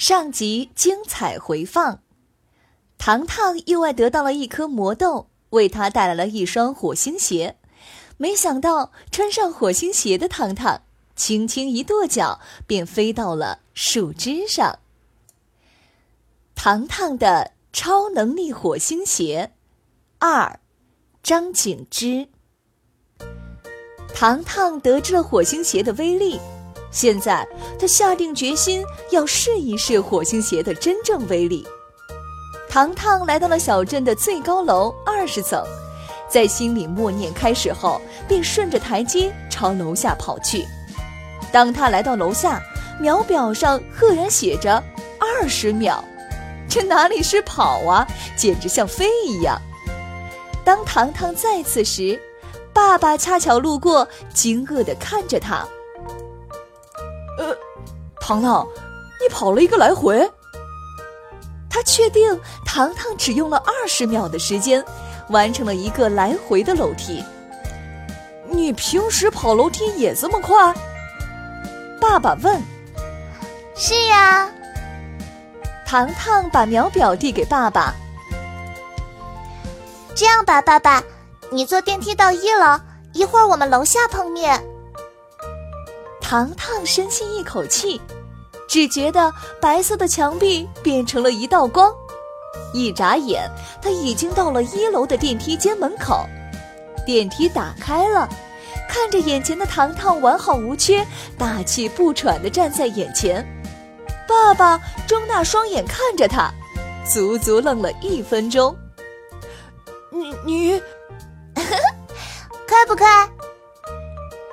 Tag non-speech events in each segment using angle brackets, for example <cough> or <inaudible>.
上集精彩回放，糖糖意外得到了一颗魔豆，为他带来了一双火星鞋。没想到穿上火星鞋的糖糖，轻轻一跺脚，便飞到了树枝上。糖糖的超能力火星鞋二，张景之。糖糖得知了火星鞋的威力。现在，他下定决心要试一试火星鞋的真正威力。糖糖来到了小镇的最高楼二十层，在心里默念开始后，便顺着台阶朝楼下跑去。当他来到楼下，秒表上赫然写着二十秒，这哪里是跑啊，简直像飞一样。当糖糖再次时，爸爸恰巧路过，惊愕地看着他。糖糖，你跑了一个来回。他确定糖糖只用了二十秒的时间，完成了一个来回的楼梯。你平时跑楼梯也这么快？爸爸问。是呀。糖糖把秒表递给爸爸。这样吧，爸爸，你坐电梯到一楼，一会儿我们楼下碰面。糖糖深吸一口气。只觉得白色的墙壁变成了一道光，一眨眼，他已经到了一楼的电梯间门口。电梯打开了，看着眼前的糖糖完好无缺、大气不喘地站在眼前。爸爸睁大双眼看着他，足足愣了一分钟。你你，开 <laughs> 不开？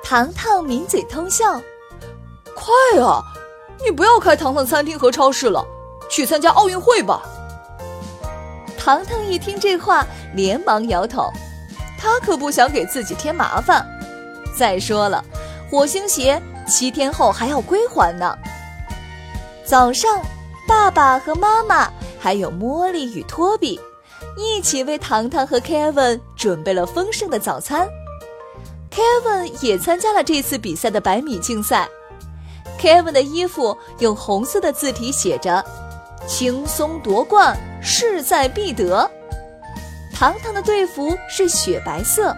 糖糖抿嘴偷笑，快啊！你不要开糖糖餐厅和超市了，去参加奥运会吧。糖糖一听这话，连忙摇头，他可不想给自己添麻烦。再说了，火星鞋七天后还要归还呢。早上，爸爸和妈妈还有茉莉与托比，一起为糖糖和 Kevin 准备了丰盛的早餐。Kevin 也参加了这次比赛的百米竞赛。Kevin 的衣服用红色的字体写着：“轻松夺冠，势在必得。”糖糖的队服是雪白色，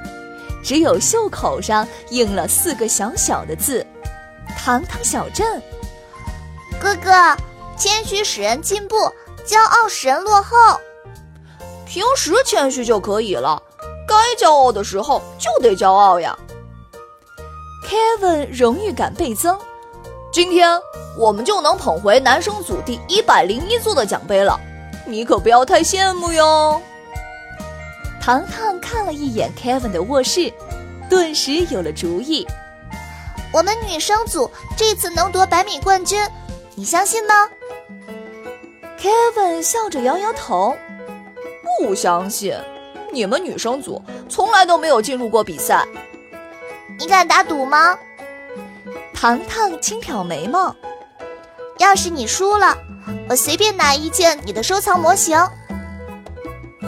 只有袖口上印了四个小小的字：“糖糖小镇。”哥哥，谦虚使人进步，骄傲使人落后。平时谦虚就可以了，该骄傲的时候就得骄傲呀。Kevin 荣誉感倍增。今天我们就能捧回男生组第一百零一座的奖杯了，你可不要太羡慕哟。糖糖看了一眼 Kevin 的卧室，顿时有了主意。我们女生组这次能夺百米冠军，你相信吗？Kevin 笑着摇摇头，不相信。你们女生组从来都没有进入过比赛，你敢打赌吗？糖糖轻挑眉毛，要是你输了，我随便拿一件你的收藏模型。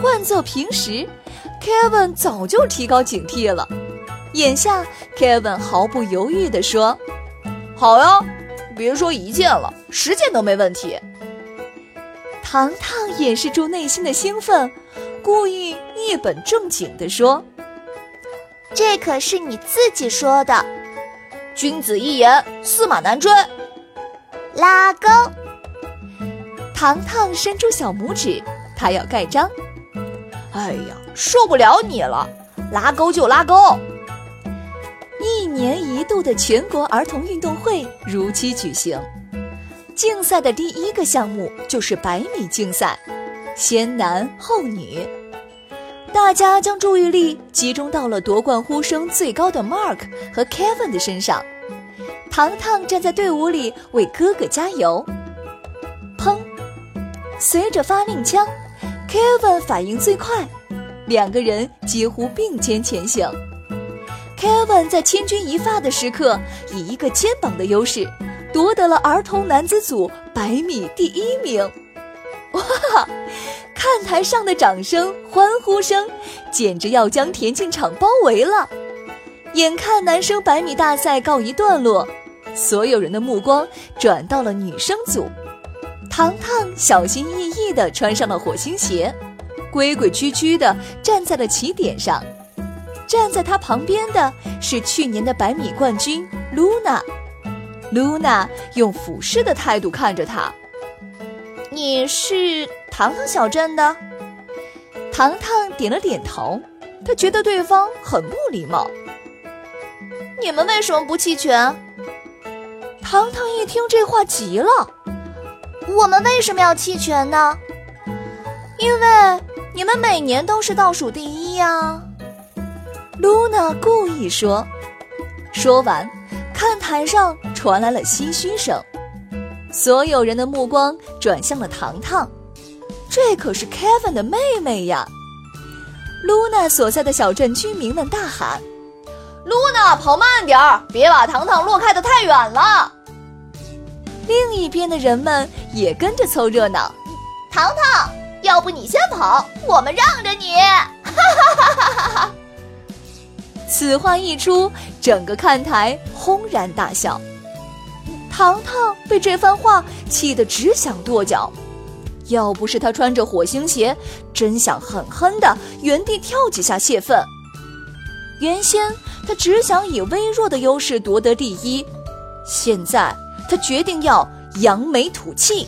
换做平时，Kevin 早就提高警惕了。眼下，Kevin 毫不犹豫地说：“好呀，别说一件了，十件都没问题。”糖糖掩饰住内心的兴奋，故意一本正经地说：“这可是你自己说的。”君子一言，驷马难追。拉钩。糖糖伸出小拇指，他要盖章。哎呀，受不了你了！拉钩就拉钩。一年一度的全国儿童运动会如期举行。竞赛的第一个项目就是百米竞赛，先男后女。大家将注意力集中到了夺冠呼声最高的 Mark 和 Kevin 的身上。糖糖站在队伍里为哥哥加油。砰！随着发令枪，Kevin 反应最快，两个人几乎并肩前行。Kevin 在千钧一发的时刻，以一个肩膀的优势。夺得了儿童男子组百米第一名，哇！看台上的掌声、欢呼声，简直要将田径场包围了。眼看男生百米大赛告一段落，所有人的目光转到了女生组。糖糖小心翼翼地穿上了火星鞋，规规矩矩地站在了起点上。站在他旁边的是去年的百米冠军露娜。露娜用俯视的态度看着他。你是糖糖小镇的？糖糖点了点头。他觉得对方很不礼貌。你们为什么不弃权？糖糖一听这话急了。我们为什么要弃权呢？因为你们每年都是倒数第一呀。露娜故意说。说完。看台上传来了唏嘘声，所有人的目光转向了糖糖，这可是 Kevin 的妹妹呀！露娜所在的小镇居民们大喊：“露娜，跑慢点儿，别把糖糖落开的太远了。”另一边的人们也跟着凑热闹：“糖糖，要不你先跑，我们让着你！”哈哈哈哈哈哈！此话一出，整个看台轰然大笑。糖糖被这番话气得只想跺脚，要不是他穿着火星鞋，真想狠狠的原地跳几下泄愤。原先他只想以微弱的优势夺得第一，现在他决定要扬眉吐气。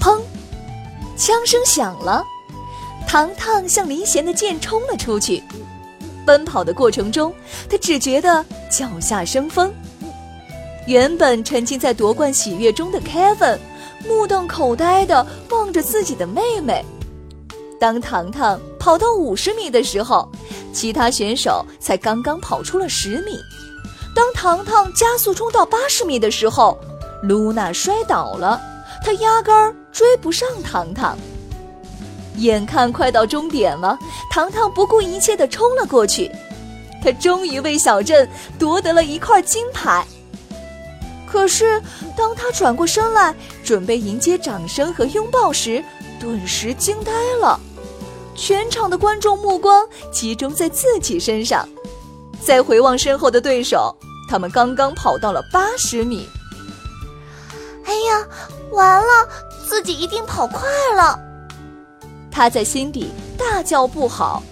砰！枪声响了，糖糖向离弦的箭冲了出去。奔跑的过程中，他只觉得脚下生风。原本沉浸在夺冠喜悦中的 Kevin，目瞪口呆地望着自己的妹妹。当糖糖跑到五十米的时候，其他选手才刚刚跑出了十米。当糖糖加速冲到八十米的时候，露娜摔倒了，她压根儿追不上糖糖。眼看快到终点了，糖糖不顾一切地冲了过去。她终于为小镇夺得了一块金牌。可是，当她转过身来准备迎接掌声和拥抱时，顿时惊呆了。全场的观众目光集中在自己身上，再回望身后的对手，他们刚刚跑到了八十米。哎呀，完了，自己一定跑快了！他在心底大叫不好，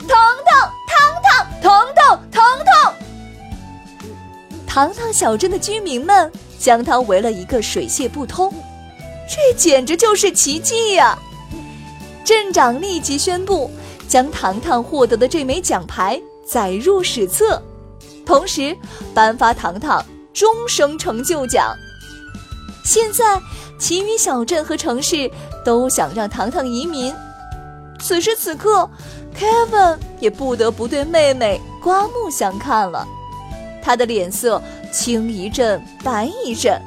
疼疼疼疼疼疼疼疼！糖糖小镇的居民们将他围了一个水泄不通，这简直就是奇迹呀！镇长立即宣布，将糖糖获得的这枚奖牌载入史册，同时颁发糖糖终生成就奖。现在，其余小镇和城市都想让糖糖移民。此时此刻，Kevin 也不得不对妹妹刮目相看了。他的脸色青一阵白一阵。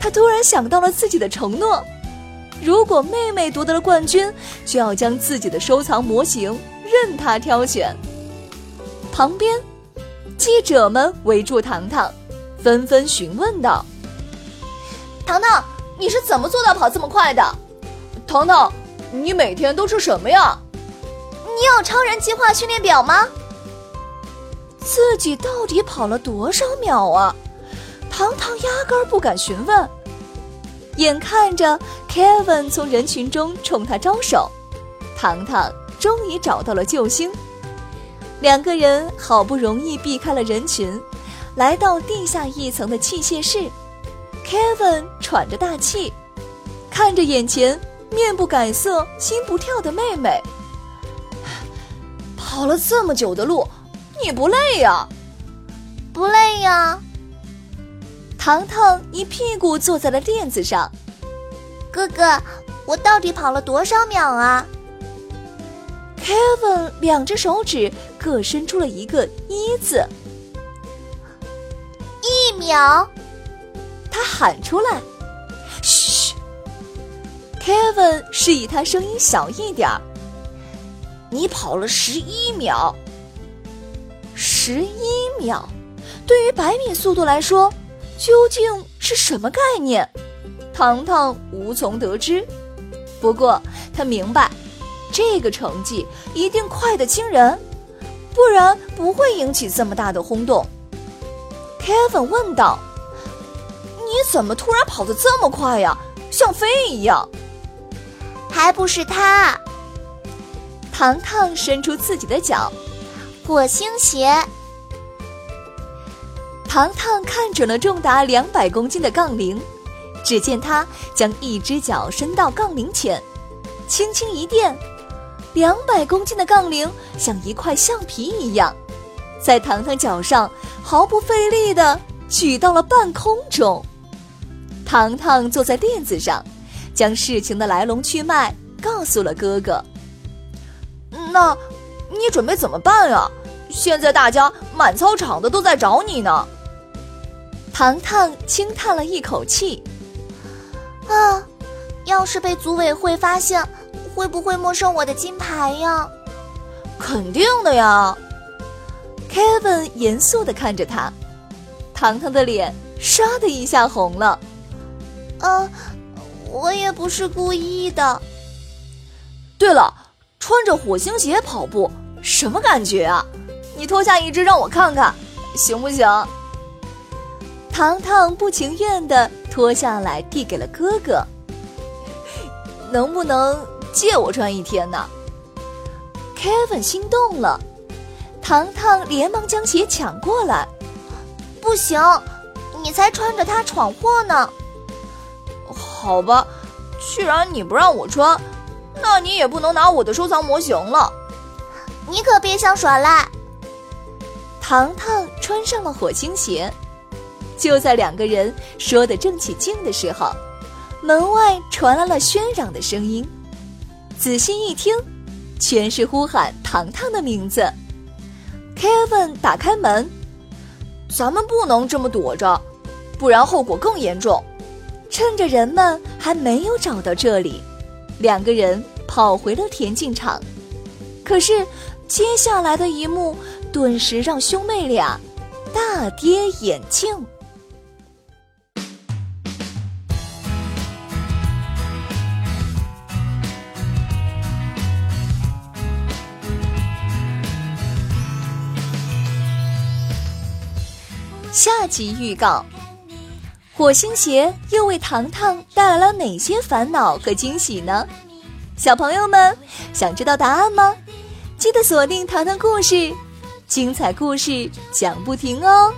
他突然想到了自己的承诺：如果妹妹夺得了冠军，就要将自己的收藏模型任他挑选。旁边，记者们围住糖糖，纷纷询问道。糖糖，你是怎么做到跑这么快的？糖糖，你每天都吃什么呀？你有超人计划训练表吗？自己到底跑了多少秒啊？糖糖压根儿不敢询问。眼看着 Kevin 从人群中冲他招手，糖糖终于找到了救星。两个人好不容易避开了人群，来到地下一层的器械室。Kevin 喘着大气，看着眼前面不改色心不跳的妹妹。<sighs> 跑了这么久的路，你不累呀？不累呀。糖糖一屁股坐在了垫子上。哥哥，我到底跑了多少秒啊？Kevin 两只手指各伸出了一个一字。一秒，他喊出来。嘘，Kevin 示意他声音小一点儿。你跑了十一秒。十一秒，对于百米速度来说，究竟是什么概念？糖糖无从得知。不过他明白，这个成绩一定快得惊人，不然不会引起这么大的轰动。Kevin 问道：“你怎么突然跑得这么快呀？像飞一样？”还不是他。糖糖伸出自己的脚。火星鞋。糖糖看准了重达两百公斤的杠铃，只见他将一只脚伸到杠铃前，轻轻一垫，两百公斤的杠铃像一块橡皮一样，在糖糖脚上毫不费力地举到了半空中。糖糖坐在垫子上，将事情的来龙去脉告诉了哥哥。那，你准备怎么办呀？现在大家满操场的都在找你呢。糖糖轻叹了一口气：“啊，要是被组委会发现，会不会没收我的金牌呀？”“肯定的呀。”Kevin 严肃的看着他，糖糖的脸唰的一下红了。“呃，我也不是故意的。”“对了，穿着火星鞋跑步，什么感觉啊？”你脱下一只让我看看，行不行？糖糖不情愿的脱下来，递给了哥哥。能不能借我穿一天呢？Kevin 心动了，糖糖连忙将鞋抢过来。不行，你才穿着它闯祸呢。好吧，既然你不让我穿，那你也不能拿我的收藏模型了。你可别想耍赖。糖糖穿上了火星鞋，就在两个人说的正起劲的时候，门外传来了喧嚷的声音。仔细一听，全是呼喊糖糖的名字。Kevin 打开门，咱们不能这么躲着，不然后果更严重。趁着人们还没有找到这里，两个人跑回了田径场。可是接下来的一幕。顿时让兄妹俩大跌眼镜。下集预告：火星鞋又为糖糖带来了哪些烦恼和惊喜呢？小朋友们想知道答案吗？记得锁定糖糖故事。精彩故事讲不停哦。